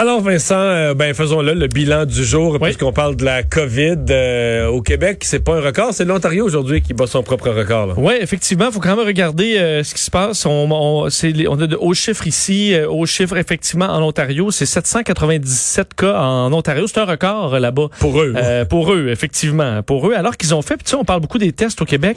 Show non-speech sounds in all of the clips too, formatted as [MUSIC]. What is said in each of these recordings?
Alors Vincent, euh, ben faisons-le le bilan du jour puisqu'on parle de la COVID euh, au Québec. C'est pas un record, c'est l'Ontario aujourd'hui qui bat son propre record. Oui, effectivement, il faut quand même regarder euh, ce qui se passe. On, on, on a de hauts chiffres ici, hauts chiffres effectivement en Ontario. C'est 797 cas en Ontario, c'est un record là-bas. Pour eux. pour eux, effectivement, pour eux. Alors qu'ils ont fait, tu sais, on parle beaucoup des tests au Québec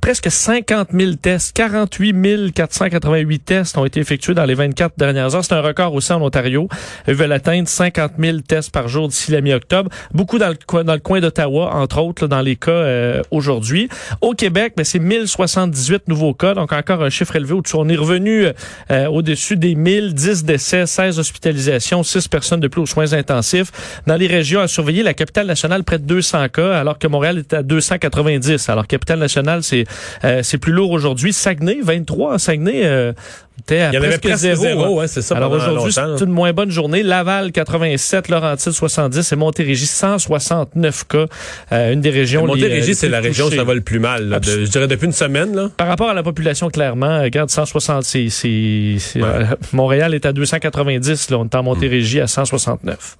presque 50 000 tests, 48 488 tests ont été effectués dans les 24 dernières heures. C'est un record aussi en Ontario. Ils veulent atteindre 50 000 tests par jour d'ici la mi-octobre. Beaucoup dans le coin, dans le coin d'Ottawa, entre autres, dans les cas euh, aujourd'hui. Au Québec, ben, c'est 1078 nouveaux cas, donc encore un chiffre élevé. Où on est revenu euh, au-dessus des 1010 décès, 16 hospitalisations, 6 personnes de plus aux soins intensifs. Dans les régions à surveiller, la capitale nationale près de 200 cas, alors que Montréal est à 290. Alors capitale nationale, c'est euh, c'est plus lourd aujourd'hui. Saguenay, 23. Saguenay, euh, il y avait presque zéro. Hein. c'est ça. Alors aujourd'hui, c'est une moins bonne journée. Laval 87, Laurentide 70 et Montérégie 169 cas. Euh, une des régions. Montérégie, c'est la région où ça va le plus mal. je dirais depuis une semaine. Là. Par rapport à la population, clairement, regarde 160. C'est, euh, Montréal est à 290. Là, on est en Montérégie à 169.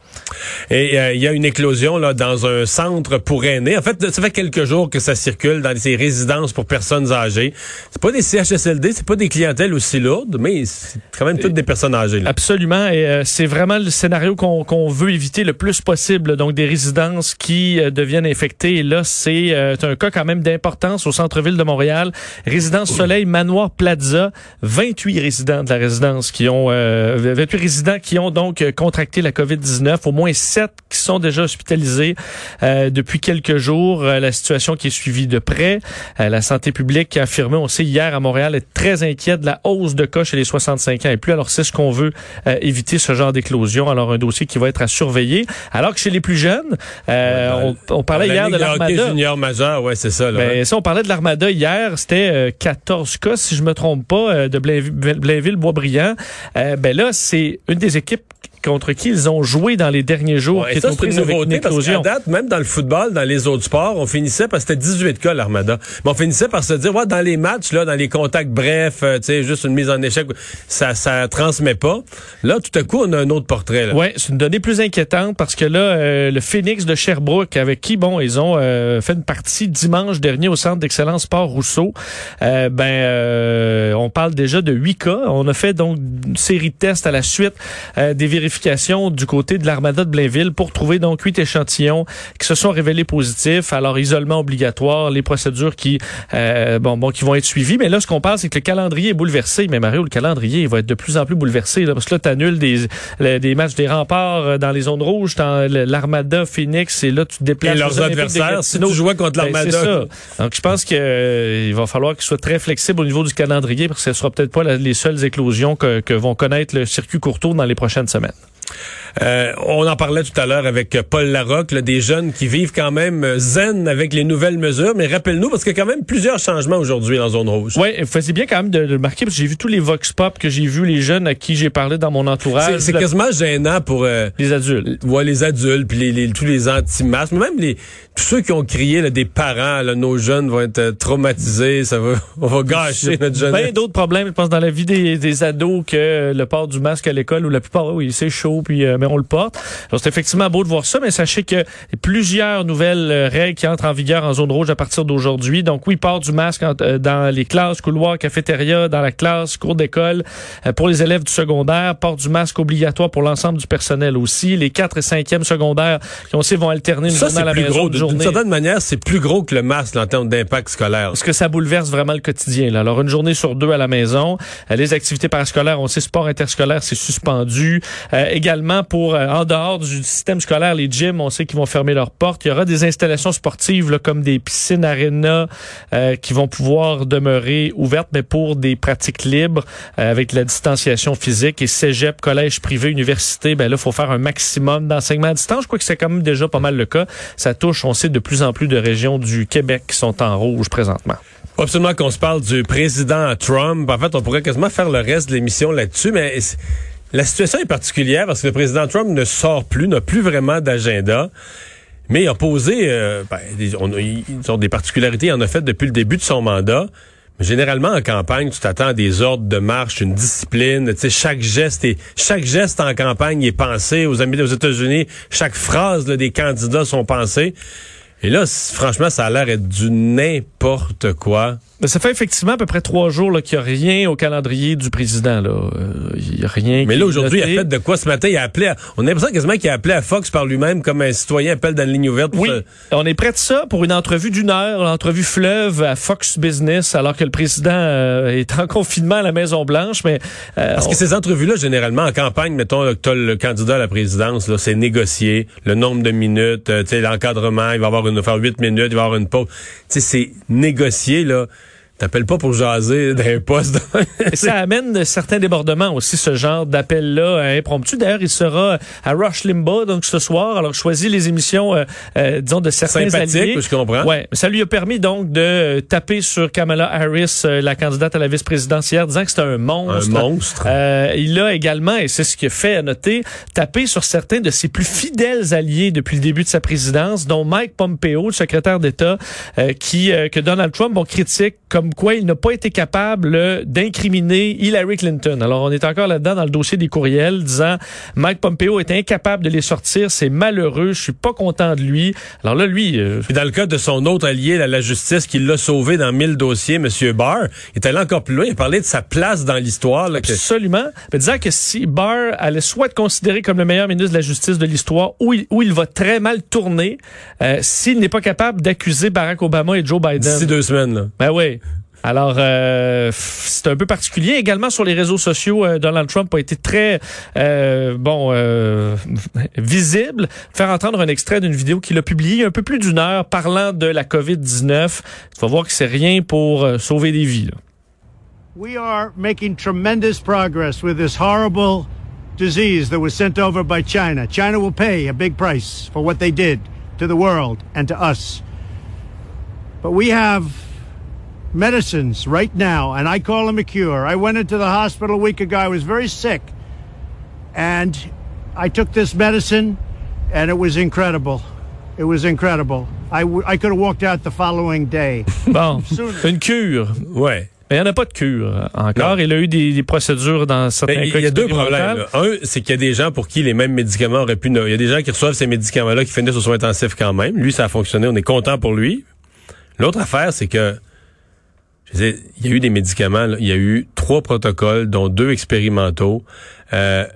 Et euh, il y a une éclosion là dans un centre pour aînés. En fait, ça fait quelques jours que ça circule dans ces résidences pour personnes âgées. C'est pas des CHSLD, c'est pas des clientèles aussi lourdes mais c'est quand même toutes des personnes âgées. Absolument, et euh, c'est vraiment le scénario qu'on veut éviter le plus possible. Donc des résidences qui euh, deviennent infectées. Et là, c'est euh, un cas quand même d'importance au centre-ville de Montréal. Résidence Soleil Manoir Plaza, 28 résidents de la résidence qui ont 28 résidents qui ont donc contracté la COVID-19, au moins 7 qui sont déjà hospitalisés depuis quelques jours. la situation qui est suivie de près. la santé publique a affirmé, on sait hier à Montréal, est très inquiète de la hausse de cas chez les 65 ans et plus. Alors, c'est ce qu'on veut euh, éviter, ce genre d'éclosion. Alors, un dossier qui va être à surveiller. Alors que chez les plus jeunes, euh, on, parlait hier de l'Armada. junior majeur, ouais, c'est ça. Là, ben, si on parlait de l'Armada hier, c'était 14 euh, cas, si je me trompe pas, de Blainville-Boisbriand. ben là, c'est une des équipes contre qui ils ont joué dans les derniers jours. Ouais, ça, c'est une nouveauté parce qu'à date, même dans le football, dans les autres sports, on finissait parce que c'était 18 cas l'Armada. Mais on finissait par se dire, ouais, dans les matchs, là, dans les contacts brefs, euh, tu sais, juste une mise en échec, ça, ça transmet pas. Là, tout à coup, on a un autre portrait. Oui, c'est une donnée plus inquiétante parce que là, euh, le Phoenix de Sherbrooke, avec qui, bon, ils ont euh, fait une partie dimanche dernier au Centre d'excellence Sport Rousseau, ben, on parle déjà de 8 cas. On a fait donc une série de tests à la suite des vérifications du côté de l'Armada de Blainville pour trouver donc huit échantillons qui se sont révélés positifs. Alors isolement obligatoire, les procédures qui euh, bon bon qui vont être suivies. Mais là, ce qu'on parle, c'est que le calendrier est bouleversé. Mais Mario, le calendrier il va être de plus en plus bouleversé là, parce que là, t'annules des des matchs des remparts euh, dans les zones rouges, l'Armada, Phoenix, et là tu te déplaces. Et leurs adversaires, si tu jouais contre ben, l'Armada. Donc je pense qu'il euh, va falloir qu'ils soient très flexibles au niveau du calendrier parce que ce sera peut-être pas les seules éclosions que, que vont connaître le circuit courtour dans les prochaines semaines. Euh, on en parlait tout à l'heure avec Paul Larocque, des jeunes qui vivent quand même zen avec les nouvelles mesures. Mais rappelle-nous, parce qu'il y a quand même plusieurs changements aujourd'hui en zone rouge. Oui, faisait bien quand même de, le marquer, parce que j'ai vu tous les vox pop que j'ai vu, les jeunes à qui j'ai parlé dans mon entourage. C'est quasiment gênant pour... Euh, les adultes. Ouais, les adultes, puis les, tous les anti-masques, même les tous ceux qui ont crié, là, des parents, là, nos jeunes vont être euh, traumatisés, ça va, [LAUGHS] on va gâcher notre jeunesse. Plein d'autres problèmes, je pense, dans la vie des, des ados que le port du masque à l'école, où la plupart, oui, c'est chaud, puis mais on le porte. C'est effectivement beau de voir ça, mais sachez que plusieurs nouvelles euh, règles qui entrent en vigueur en zone rouge à partir d'aujourd'hui. Donc, oui, port du masque euh, dans les classes, couloirs, cafétéria, dans la classe, cours d'école. Euh, pour les élèves du secondaire, port du masque obligatoire pour l'ensemble du personnel aussi. Les 4 et 5e secondaires qui aussi vont alterner une journée à la maison. D'une certaine manière, c'est plus gros que le masque en termes d'impact scolaire. Parce que ça bouleverse vraiment le quotidien. Là. Alors, une journée sur deux à la maison. les activités parascolaires, on sait, sport interscolaire, c'est suspendu. Également pour, euh, en dehors du système scolaire, les gyms, on sait qu'ils vont fermer leurs portes. Il y aura des installations sportives là, comme des piscines aréna euh, qui vont pouvoir demeurer ouvertes, mais pour des pratiques libres avec la distanciation physique. Et cégep, collège privé, université, ben là, faut faire un maximum d'enseignement à distance. Je crois que c'est quand même déjà pas mal le cas. Ça touche, on sait, de plus en plus de régions du Québec qui sont en rouge présentement. Absolument qu'on se parle du président Trump. En fait, on pourrait quasiment faire le reste de l'émission là-dessus, mais la situation est particulière parce que le président Trump ne sort plus, n'a plus vraiment d'agenda. Mais il a posé, euh, ben, des, particularités, il en a fait depuis le début de son mandat. Mais généralement, en campagne, tu t'attends à des ordres de marche, une discipline. Tu sais, chaque geste est, chaque geste en campagne est pensé. Aux, aux États-Unis, chaque phrase des candidats sont pensées. Et là, franchement, ça a l'air d'être du n'importe quoi. Mais ça fait effectivement à peu près trois jours qu'il n'y a rien au calendrier du président. Là. Euh, il n'y a rien. Mais là, aujourd'hui, il a fait de quoi ce matin? Il a appelé à, on a l'impression quasiment qu'il a appelé à Fox par lui-même comme un citoyen appelle dans la ligne ouverte. Oui, on est prêt de ça pour une entrevue d'une heure, l'entrevue fleuve à Fox Business, alors que le président euh, est en [LAUGHS] confinement à la Maison-Blanche. Mais euh, Parce que ces entrevues-là, généralement, en campagne, mettons que tu as le candidat à la présidence, là, c'est négocié, le nombre de minutes, l'encadrement, il va avoir une faire huit minutes, il va avoir une pause. c'est négocié, là. T'appelles pas pour jaser [LAUGHS] d'un poste. ça amène certains débordements aussi, ce genre d'appel-là impromptu. D'ailleurs, il sera à Rush Limbaugh, donc ce soir. Alors, choisit les émissions, euh, euh, disons, de certains Sympathique, alliés. je comprends. Ouais, ça lui a permis donc de taper sur Kamala Harris, euh, la candidate à la vice-présidentielle, disant que c'était un monstre. Un monstre. il a également, et c'est ce qui a fait à noter, tapé sur certains de ses plus fidèles alliés depuis le début de sa présidence, dont Mike Pompeo, le secrétaire d'État, qui que Donald Trump on critique comme quoi il n'a pas été capable d'incriminer Hillary Clinton. Alors, on est encore là-dedans dans le dossier des courriels, disant Mike Pompeo est incapable de les sortir, c'est malheureux, je suis pas content de lui. Alors là, lui... Euh... dans le cas de son autre allié, la, justice, qui l'a sauvé dans mille dossiers, M. Barr, il est allé encore plus loin, il a parlé de sa place dans l'histoire. Absolument. Mais disant que si Barr allait soit être considéré comme le meilleur ministre de la justice de l'histoire, ou il, il va très mal tourner, euh, s'il n'est pas capable d'accuser Barack Obama et Joe Biden. D'ici deux semaines, là. Ben oui. Alors, euh, c'est un peu particulier. Également sur les réseaux sociaux, euh, Donald Trump a été très euh, bon euh, [LAUGHS] visible. Faire entendre un extrait d'une vidéo qu'il a publiée un peu plus d'une heure parlant de la COVID-19. Tu vas voir que c'est rien pour euh, sauver des vies. Là. We are making tremendous progress with this horrible disease that was sent over by China. China will pay a big price for what they did to the world and to us. But we have medicines right now, and I call them a cure. I went into the hospital a week ago. I was very sick, and I took this medicine, and it was incredible. It was incredible. I, I could have walked out the following day. [LAUGHS] Bon, une cure. Ouais. Mais il n'y en a pas de cure encore. Non. Il a eu des, des procédures dans certains Mais cas. Il y a deux problèmes. Là. Un, c'est qu'il y a des gens pour qui les mêmes médicaments auraient pu... Il y a des gens qui reçoivent ces médicaments-là qui finissent aux soins intensifs quand même. Lui, ça a fonctionné. On est content pour lui. L'autre affaire, c'est que il y a eu des médicaments, là. il y a eu trois protocoles, dont deux expérimentaux, euh,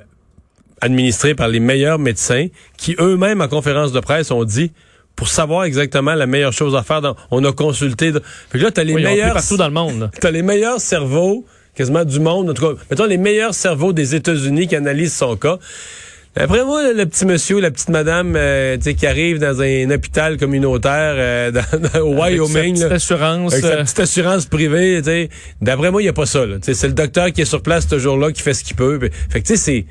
administrés par les meilleurs médecins, qui eux-mêmes, en conférence de presse, ont dit pour savoir exactement la meilleure chose à faire. on a consulté. Fait que là, t'as les oui, meilleurs partout dans le monde. T'as les meilleurs cerveaux quasiment du monde. En tout cas, mettons les meilleurs cerveaux des États-Unis qui analysent son cas. Après moi, le petit monsieur, la petite madame, euh, qui arrive dans un hôpital communautaire euh, [LAUGHS] dans, dans, au Wyoming, sa petite assurance, avec sa petite assurance privée, d'après moi, il y a pas ça. C'est le docteur qui est sur place ce jour-là qui fait ce qu'il peut. Fait que tu sais, c'est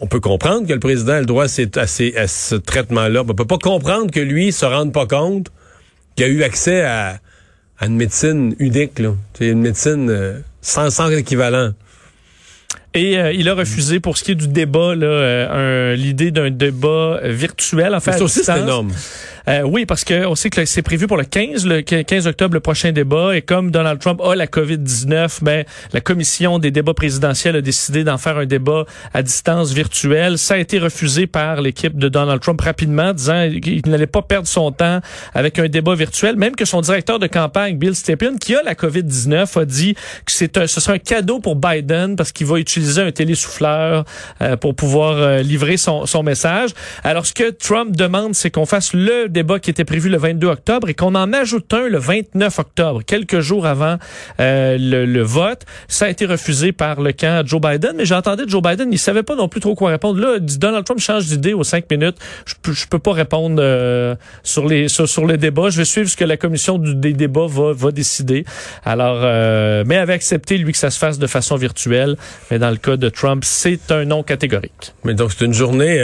on peut comprendre que le président a le droit à, ces, à, ces, à ce traitement-là. On peut pas comprendre que lui se rende pas compte qu'il a eu accès à, à une médecine unique, là. une médecine euh, sans, sans équivalent. Et euh, il a refusé pour ce qui est du débat euh, l'idée d'un débat virtuel en fait. Ça aussi c'est énorme. Euh, oui, parce que on sait que c'est prévu pour le 15, le 15 octobre, le prochain débat. Et comme Donald Trump a la COVID-19, ben, la commission des débats présidentiels a décidé d'en faire un débat à distance virtuelle. Ça a été refusé par l'équipe de Donald Trump rapidement, disant qu'il n'allait pas perdre son temps avec un débat virtuel, même que son directeur de campagne, Bill Stepien, qui a la COVID-19, a dit que c'est un, ce sera un cadeau pour Biden parce qu'il va utiliser un télésouffleur euh, pour pouvoir euh, livrer son, son message. Alors, ce que Trump demande, c'est qu'on fasse le débat qui était prévu le 22 octobre et qu'on en ajoute un le 29 octobre, quelques jours avant euh, le, vote. Ça a été refusé par le camp Joe Biden, mais j'entendais Joe Biden, il savait pas non plus trop quoi répondre. Là, Donald Trump change d'idée aux cinq minutes. Je peux, peux pas répondre euh, sur les sur, sur le débat. Je vais suivre ce que la commission des débats va, va décider. Alors, euh, mais avait accepté lui que ça se fasse de façon virtuelle. Mais dans le cas de Trump, c'est un non catégorique. Mais donc c'est une journée,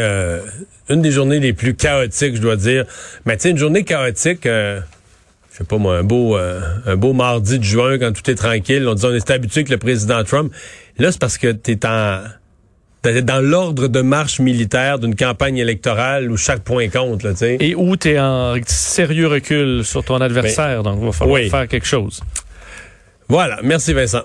une des journées les plus chaotiques, je dois dire. Mais tu sais, une journée chaotique. Euh, je sais pas moi, un beau, euh, un beau mardi de juin quand tout est tranquille. On dit on est habitué avec le président Trump. Là, c'est parce que t'es en T'es dans l'ordre de marche militaire d'une campagne électorale où chaque point compte, là, tu sais. Et où t'es en sérieux recul sur ton adversaire, donc il va falloir faire quelque chose. Voilà. Merci, Vincent.